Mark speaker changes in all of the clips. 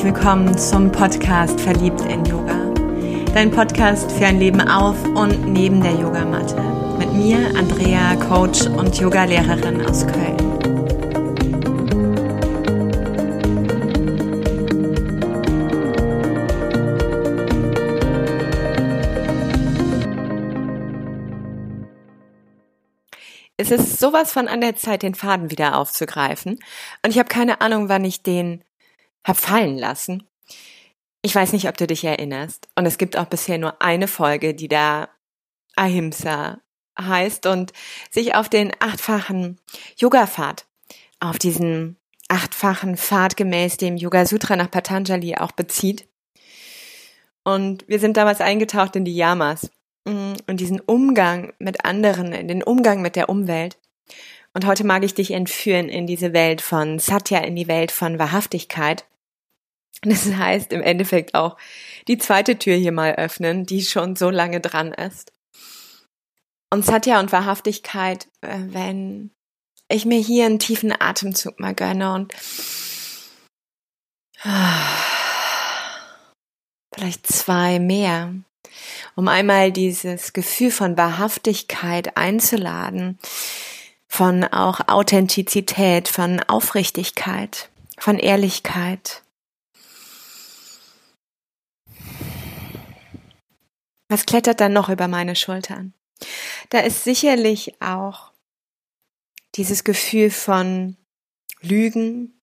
Speaker 1: herzlich willkommen zum Podcast Verliebt in Yoga. Dein Podcast für ein Leben auf und neben der Yogamatte. Mit mir, Andrea, Coach und Yogalehrerin aus Köln. Es ist sowas von an der Zeit, den Faden wieder aufzugreifen. Und ich habe keine Ahnung, wann ich den hab fallen lassen. Ich weiß nicht, ob du dich erinnerst. Und es gibt auch bisher nur eine Folge, die da Ahimsa heißt und sich auf den achtfachen Yoga-Pfad, auf diesen achtfachen Pfad gemäß dem Yoga Sutra nach Patanjali auch bezieht. Und wir sind damals eingetaucht in die Yamas mm, und diesen Umgang mit anderen, in den Umgang mit der Umwelt. Und heute mag ich dich entführen in diese Welt von Satya, in die Welt von Wahrhaftigkeit. Das heißt im Endeffekt auch die zweite Tür hier mal öffnen, die schon so lange dran ist. Und Satya und Wahrhaftigkeit, äh, wenn ich mir hier einen tiefen Atemzug mal gönne und vielleicht zwei mehr, um einmal dieses Gefühl von Wahrhaftigkeit einzuladen, von auch Authentizität, von Aufrichtigkeit, von Ehrlichkeit. Was klettert dann noch über meine Schultern? Da ist sicherlich auch dieses Gefühl von Lügen,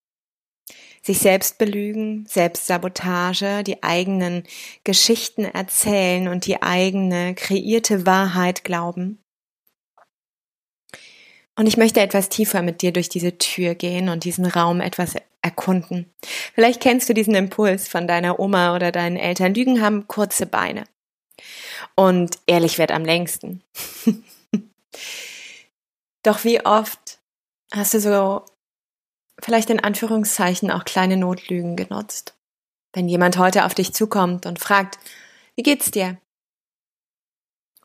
Speaker 1: sich selbst belügen, Selbstsabotage, die eigenen Geschichten erzählen und die eigene kreierte Wahrheit glauben. Und ich möchte etwas tiefer mit dir durch diese Tür gehen und diesen Raum etwas erkunden. Vielleicht kennst du diesen Impuls von deiner Oma oder deinen Eltern. Lügen haben kurze Beine. Und ehrlich wird am längsten. Doch wie oft hast du so vielleicht in Anführungszeichen auch kleine Notlügen genutzt? Wenn jemand heute auf dich zukommt und fragt, wie geht's dir?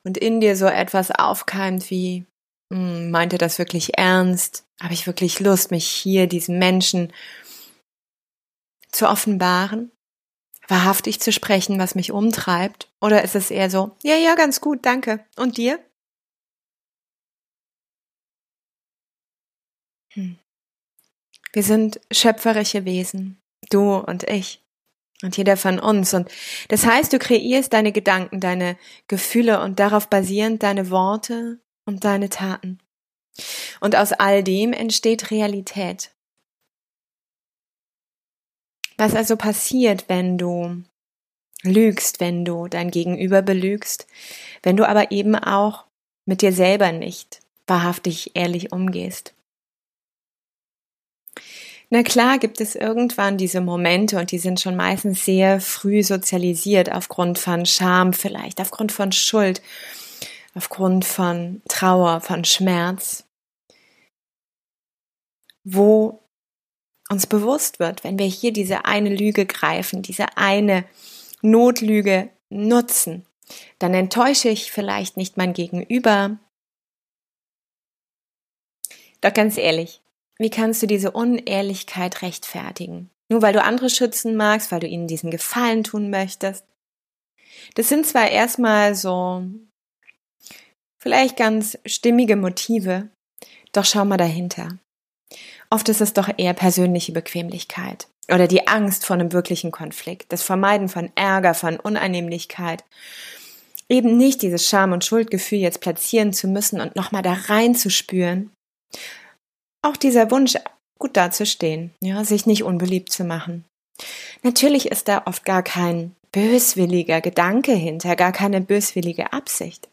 Speaker 1: Und in dir so etwas aufkeimt wie, meint er das wirklich ernst? Habe ich wirklich Lust, mich hier diesem Menschen zu offenbaren? wahrhaftig zu sprechen, was mich umtreibt? Oder ist es eher so, ja, ja, ganz gut, danke. Und dir? Hm. Wir sind schöpferische Wesen, du und ich und jeder von uns. Und das heißt, du kreierst deine Gedanken, deine Gefühle und darauf basierend deine Worte und deine Taten. Und aus all dem entsteht Realität. Was also passiert, wenn du lügst, wenn du dein Gegenüber belügst, wenn du aber eben auch mit dir selber nicht wahrhaftig ehrlich umgehst? Na klar gibt es irgendwann diese Momente und die sind schon meistens sehr früh sozialisiert aufgrund von Scham vielleicht, aufgrund von Schuld, aufgrund von Trauer, von Schmerz, wo uns bewusst wird, wenn wir hier diese eine Lüge greifen, diese eine Notlüge nutzen, dann enttäusche ich vielleicht nicht mein Gegenüber. Doch ganz ehrlich, wie kannst du diese Unehrlichkeit rechtfertigen? Nur weil du andere schützen magst, weil du ihnen diesen Gefallen tun möchtest. Das sind zwar erstmal so vielleicht ganz stimmige Motive, doch schau mal dahinter. Oft ist es doch eher persönliche Bequemlichkeit oder die Angst vor einem wirklichen Konflikt, das Vermeiden von Ärger, von Unannehmlichkeit. Eben nicht dieses Scham- und Schuldgefühl jetzt platzieren zu müssen und nochmal da reinzuspüren. Auch dieser Wunsch, gut dazustehen, ja, sich nicht unbeliebt zu machen. Natürlich ist da oft gar kein böswilliger Gedanke hinter, gar keine böswillige Absicht.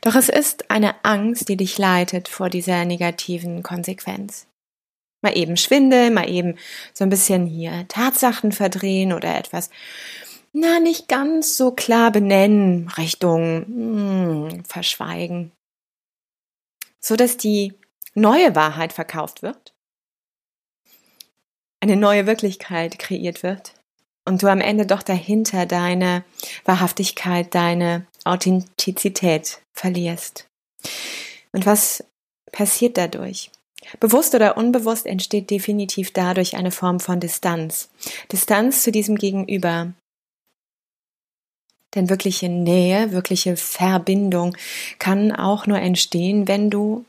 Speaker 1: Doch es ist eine Angst, die dich leitet vor dieser negativen Konsequenz. Mal eben Schwindel, mal eben so ein bisschen hier Tatsachen verdrehen oder etwas, na, nicht ganz so klar benennen, Richtung hm, verschweigen. So dass die neue Wahrheit verkauft wird, eine neue Wirklichkeit kreiert wird und du am Ende doch dahinter deine Wahrhaftigkeit, deine Authentizität verlierst. Und was passiert dadurch? Bewusst oder unbewusst entsteht definitiv dadurch eine Form von Distanz. Distanz zu diesem Gegenüber. Denn wirkliche Nähe, wirkliche Verbindung kann auch nur entstehen, wenn du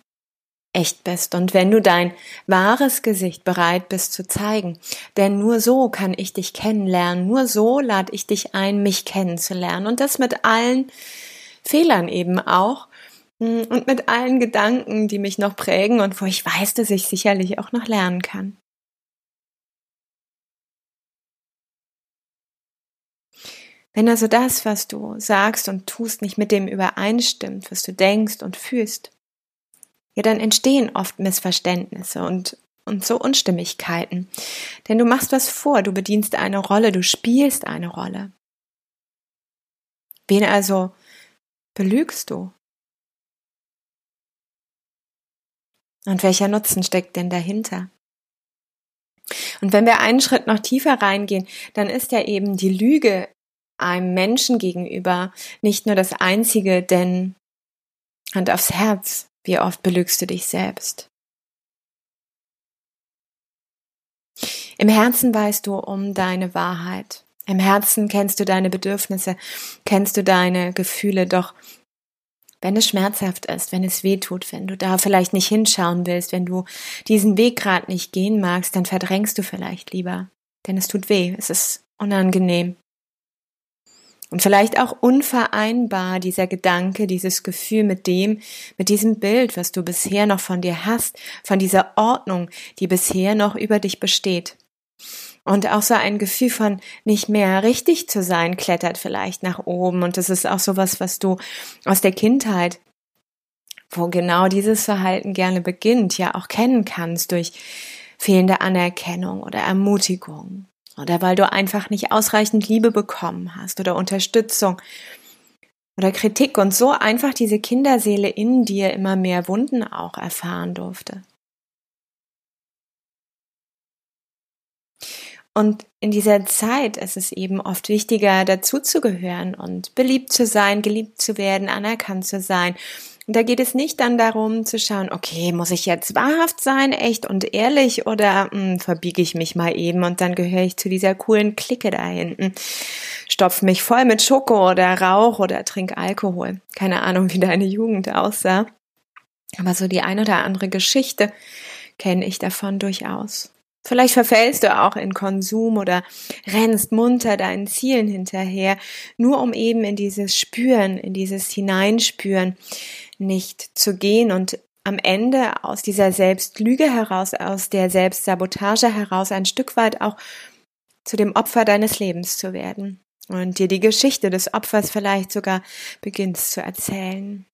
Speaker 1: echt bist und wenn du dein wahres Gesicht bereit bist zu zeigen. Denn nur so kann ich dich kennenlernen, nur so lade ich dich ein, mich kennenzulernen und das mit allen Fehlern eben auch hm, und mit allen Gedanken, die mich noch prägen und wo ich weiß, dass ich sicherlich auch noch lernen kann. Wenn also das, was du sagst und tust, nicht mit dem übereinstimmt, was du denkst und fühlst, ja, dann entstehen oft Missverständnisse und, und so Unstimmigkeiten. Denn du machst was vor, du bedienst eine Rolle, du spielst eine Rolle. Wen also belügst du? Und welcher Nutzen steckt denn dahinter? Und wenn wir einen Schritt noch tiefer reingehen, dann ist ja eben die Lüge einem Menschen gegenüber nicht nur das einzige, denn Hand aufs Herz, wie oft belügst du dich selbst? Im Herzen weißt du um deine Wahrheit. Im Herzen kennst du deine Bedürfnisse, kennst du deine Gefühle, doch wenn es schmerzhaft ist, wenn es weh tut, wenn du da vielleicht nicht hinschauen willst, wenn du diesen Weg gerade nicht gehen magst, dann verdrängst du vielleicht lieber. Denn es tut weh, es ist unangenehm. Und vielleicht auch unvereinbar dieser Gedanke, dieses Gefühl mit dem, mit diesem Bild, was du bisher noch von dir hast, von dieser Ordnung, die bisher noch über dich besteht. Und auch so ein Gefühl von nicht mehr richtig zu sein klettert vielleicht nach oben. Und das ist auch sowas, was du aus der Kindheit, wo genau dieses Verhalten gerne beginnt, ja auch kennen kannst durch fehlende Anerkennung oder Ermutigung oder weil du einfach nicht ausreichend Liebe bekommen hast oder Unterstützung oder Kritik und so einfach diese Kinderseele in dir immer mehr Wunden auch erfahren durfte. Und in dieser Zeit ist es eben oft wichtiger, dazuzugehören und beliebt zu sein, geliebt zu werden, anerkannt zu sein und da geht es nicht dann darum zu schauen, okay, muss ich jetzt wahrhaft sein, echt und ehrlich oder mh, hm, verbiege ich mich mal eben und dann gehöre ich zu dieser coolen Clique da hinten. Stopf mich voll mit Schoko oder Rauch oder trink Alkohol. Keine Ahnung, wie deine Jugend aussah. Aber so die ein oder andere Geschichte kenne ich davon durchaus. Vielleicht verfällst du auch in Konsum oder rennst munter deinen Zielen hinterher, nur um eben in dieses Spüren, in dieses Hineinspüren nicht zu gehen und am Ende aus dieser Selbstlüge heraus, aus der Selbstsabotage heraus ein Stück weit auch zu dem Opfer deines Lebens zu werden und dir die Geschichte des Opfers vielleicht sogar beginnst zu erzählen.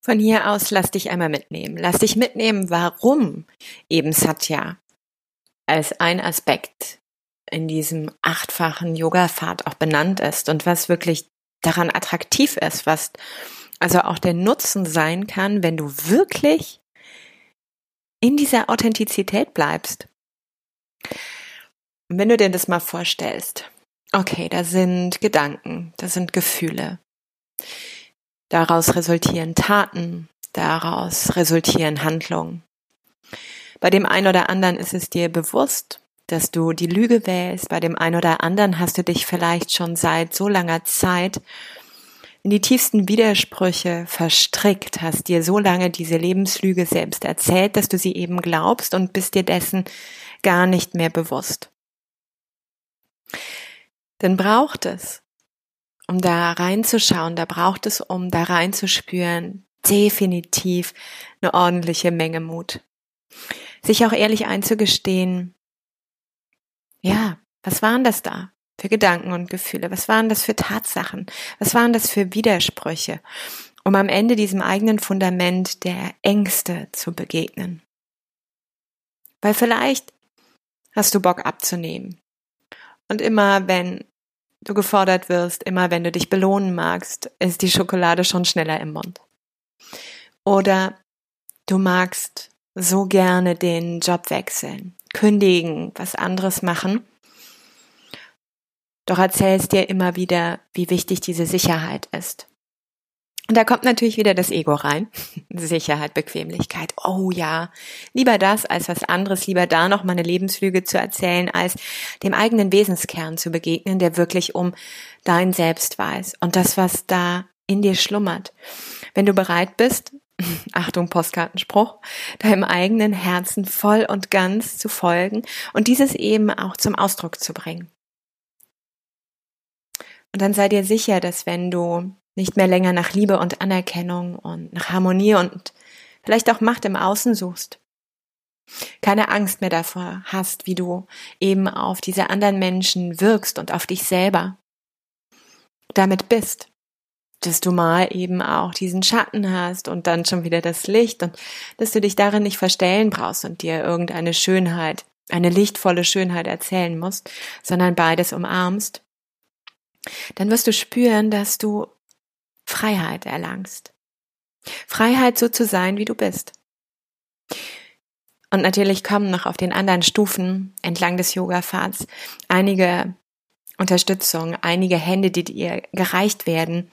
Speaker 1: Von hier aus lass dich einmal mitnehmen. Lass dich mitnehmen, warum eben Satya als ein Aspekt in diesem achtfachen Yoga-Pfad auch benannt ist und was wirklich daran attraktiv ist, was also auch der Nutzen sein kann, wenn du wirklich in dieser Authentizität bleibst. Und wenn du dir das mal vorstellst, okay, da sind Gedanken, da sind Gefühle, Daraus resultieren Taten, daraus resultieren Handlungen. Bei dem einen oder anderen ist es dir bewusst, dass du die Lüge wählst, bei dem einen oder anderen hast du dich vielleicht schon seit so langer Zeit in die tiefsten Widersprüche verstrickt, hast dir so lange diese Lebenslüge selbst erzählt, dass du sie eben glaubst und bist dir dessen gar nicht mehr bewusst. Dann braucht es um da reinzuschauen, da braucht es, um da reinzuspüren, definitiv eine ordentliche Menge Mut. Sich auch ehrlich einzugestehen, ja, was waren das da für Gedanken und Gefühle? Was waren das für Tatsachen? Was waren das für Widersprüche? Um am Ende diesem eigenen Fundament der Ängste zu begegnen. Weil vielleicht hast du Bock abzunehmen. Und immer wenn du gefordert wirst, immer wenn du dich belohnen magst, ist die Schokolade schon schneller im Mund. Oder du magst so gerne den Job wechseln, kündigen, was anderes machen, doch erzählst dir immer wieder, wie wichtig diese Sicherheit ist. Und da kommt natürlich wieder das Ego rein. Sicherheit, Bequemlichkeit. Oh ja, lieber das als was anderes, lieber da noch meine Lebenslüge zu erzählen, als dem eigenen Wesenskern zu begegnen, der wirklich um dein Selbst weiß und das, was da in dir schlummert. Wenn du bereit bist, Achtung, Postkartenspruch, deinem eigenen Herzen voll und ganz zu folgen und dieses eben auch zum Ausdruck zu bringen. Und dann sei dir sicher, dass wenn du nicht mehr länger nach Liebe und Anerkennung und nach Harmonie und vielleicht auch Macht im Außen suchst. Keine Angst mehr davor hast, wie du eben auf diese anderen Menschen wirkst und auf dich selber. Damit bist, dass du mal eben auch diesen Schatten hast und dann schon wieder das Licht und dass du dich darin nicht verstellen brauchst und dir irgendeine Schönheit, eine lichtvolle Schönheit erzählen musst, sondern beides umarmst, dann wirst du spüren, dass du Freiheit erlangst. Freiheit so zu sein, wie du bist. Und natürlich kommen noch auf den anderen Stufen entlang des Yoga-Pfads einige Unterstützung, einige Hände, die dir gereicht werden,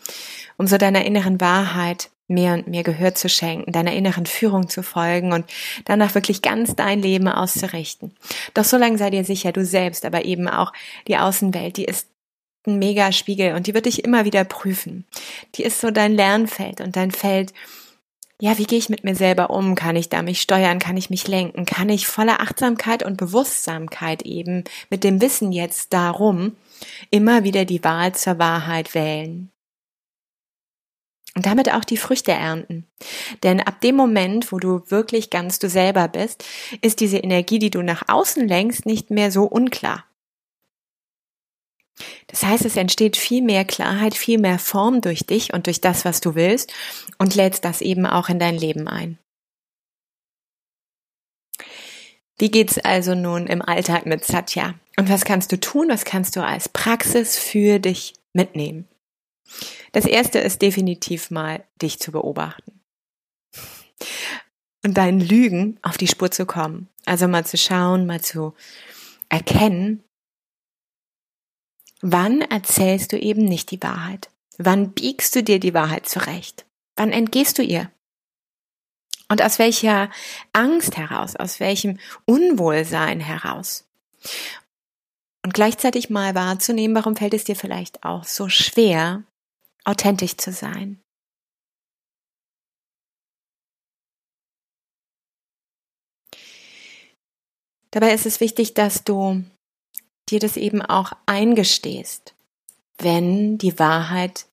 Speaker 1: um so deiner inneren Wahrheit mehr und mehr Gehör zu schenken, deiner inneren Führung zu folgen und danach wirklich ganz dein Leben auszurichten. Doch so lange sei dir sicher, du selbst, aber eben auch die Außenwelt, die ist ein Megaspiegel und die wird dich immer wieder prüfen. Die ist so dein Lernfeld und dein Feld, ja, wie gehe ich mit mir selber um? Kann ich da mich steuern? Kann ich mich lenken? Kann ich voller Achtsamkeit und Bewusstsamkeit eben mit dem Wissen jetzt darum immer wieder die Wahl zur Wahrheit wählen? Und damit auch die Früchte ernten. Denn ab dem Moment, wo du wirklich ganz du selber bist, ist diese Energie, die du nach außen lenkst, nicht mehr so unklar. Das heißt, es entsteht viel mehr Klarheit, viel mehr Form durch dich und durch das, was du willst und lädst das eben auch in dein Leben ein. Wie geht's also nun im Alltag mit Satya? Und was kannst du tun? Was kannst du als Praxis für dich mitnehmen? Das erste ist definitiv mal, dich zu beobachten. Und deinen Lügen auf die Spur zu kommen. Also mal zu schauen, mal zu erkennen, Wann erzählst du eben nicht die Wahrheit? Wann biegst du dir die Wahrheit zurecht? Wann entgehst du ihr? Und aus welcher Angst heraus, aus welchem Unwohlsein heraus? Und gleichzeitig mal wahrzunehmen, warum fällt es dir vielleicht auch so schwer, authentisch zu sein? Dabei ist es wichtig, dass du dir das eben auch eingestehst, wenn die Wahrheit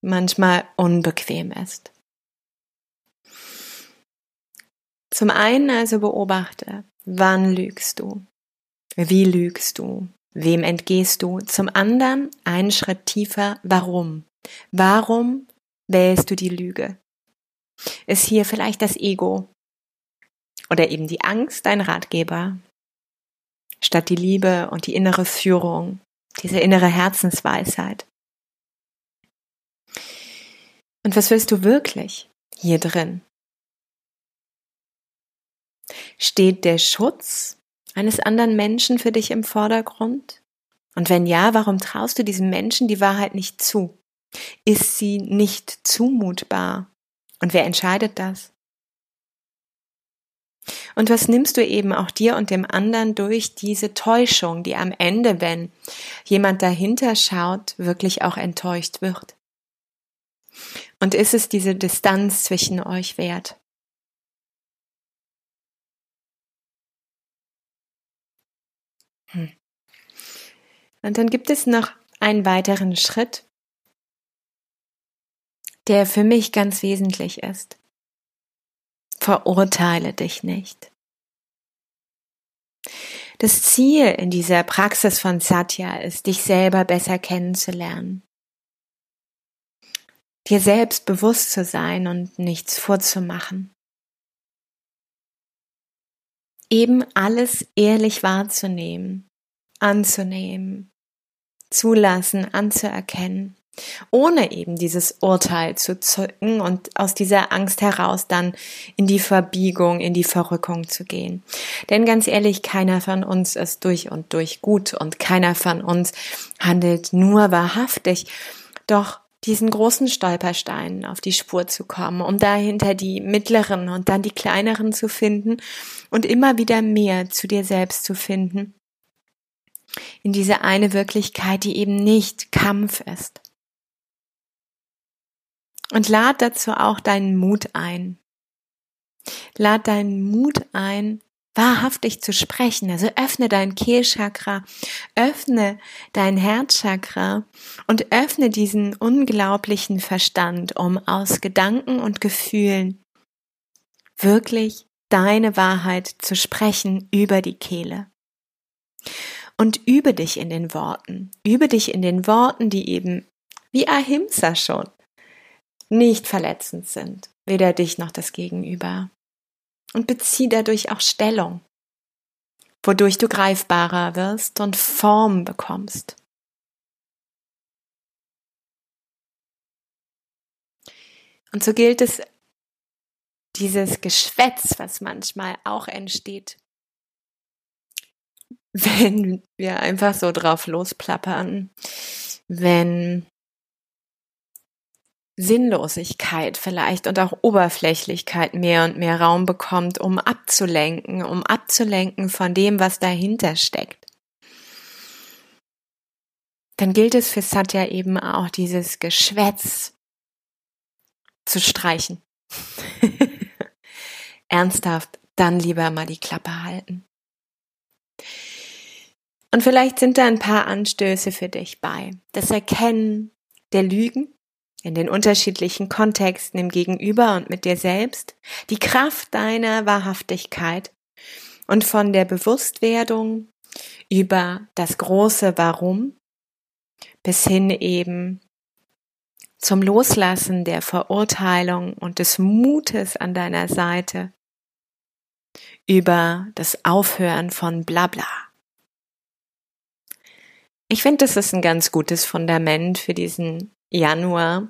Speaker 1: manchmal unbequem ist. Zum einen also beobachte, wann lügst du? Wie lügst du? Wem entgehst du? Zum anderen einen Schritt tiefer, warum? Warum wählst du die Lüge? Ist hier vielleicht das Ego oder eben die Angst dein Ratgeber? statt die Liebe und die innere Führung, diese innere Herzensweisheit. Und was willst du wirklich hier drin? Steht der Schutz eines anderen Menschen für dich im Vordergrund? Und wenn ja, warum traust du diesem Menschen die Wahrheit nicht zu? Ist sie nicht zumutbar? Und wer entscheidet das? Und was nimmst du eben auch dir und dem anderen durch diese Täuschung, die am Ende, wenn jemand dahinter schaut, wirklich auch enttäuscht wird? Und ist es diese Distanz zwischen euch wert? Und dann gibt es noch einen weiteren Schritt, der für mich ganz wesentlich ist. Verurteile dich nicht. Das Ziel in dieser Praxis von Satya ist, dich selber besser kennenzulernen. Dir selbst bewusst zu sein und nichts vorzumachen. Eben alles ehrlich wahrzunehmen, anzunehmen, zulassen, anzuerkennen ohne eben dieses Urteil zu zücken und aus dieser Angst heraus dann in die Verbiegung, in die Verrückung zu gehen. Denn ganz ehrlich, keiner von uns ist durch und durch gut und keiner von uns handelt nur wahrhaftig. Doch diesen großen Stolpersteinen auf die Spur zu kommen, um dahinter die mittleren und dann die kleineren zu finden und immer wieder mehr zu dir selbst zu finden. In diese eine Wirklichkeit, die eben nicht Kampf ist. Und lad dazu auch deinen Mut ein. Lad deinen Mut ein, wahrhaftig zu sprechen. Also öffne dein Kehlchakra, öffne dein Herzchakra und öffne diesen unglaublichen Verstand, um aus Gedanken und Gefühlen wirklich deine Wahrheit zu sprechen über die Kehle. Und übe dich in den Worten. Übe dich in den Worten, die eben wie Ahimsa schon nicht verletzend sind, weder dich noch das Gegenüber und bezieh dadurch auch Stellung, wodurch du greifbarer wirst und Form bekommst. Und so gilt es, dieses Geschwätz, was manchmal auch entsteht, wenn wir einfach so drauf losplappern, wenn Sinnlosigkeit vielleicht und auch Oberflächlichkeit mehr und mehr Raum bekommt, um abzulenken, um abzulenken von dem, was dahinter steckt. Dann gilt es für Satya eben auch dieses Geschwätz zu streichen. Ernsthaft, dann lieber mal die Klappe halten. Und vielleicht sind da ein paar Anstöße für dich bei. Das Erkennen der Lügen, in den unterschiedlichen Kontexten im Gegenüber und mit dir selbst, die Kraft deiner Wahrhaftigkeit und von der Bewusstwerdung über das große Warum bis hin eben zum Loslassen der Verurteilung und des Mutes an deiner Seite über das Aufhören von Blabla. Ich finde, das ist ein ganz gutes Fundament für diesen Januar,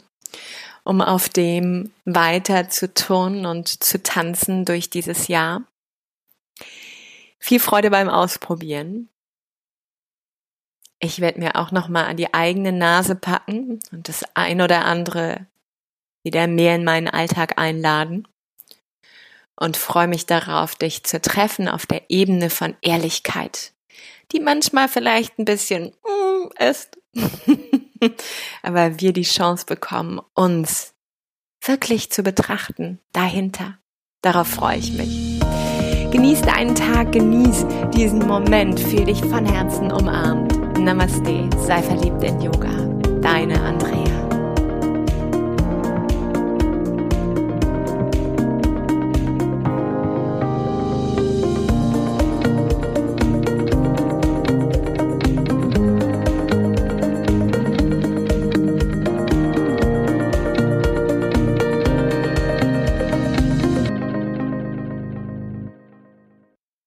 Speaker 1: um auf dem weiter zu turnen und zu tanzen durch dieses Jahr. Viel Freude beim Ausprobieren. Ich werde mir auch noch mal an die eigene Nase packen und das ein oder andere wieder mehr in meinen Alltag einladen und freue mich darauf, dich zu treffen auf der Ebene von Ehrlichkeit, die manchmal vielleicht ein bisschen mm, ist. aber wir die Chance bekommen, uns wirklich zu betrachten, dahinter. Darauf freue ich mich. Genieß deinen Tag, genieß diesen Moment, fühl dich von Herzen umarmt. Namaste, sei verliebt in Yoga. Deine Andrea.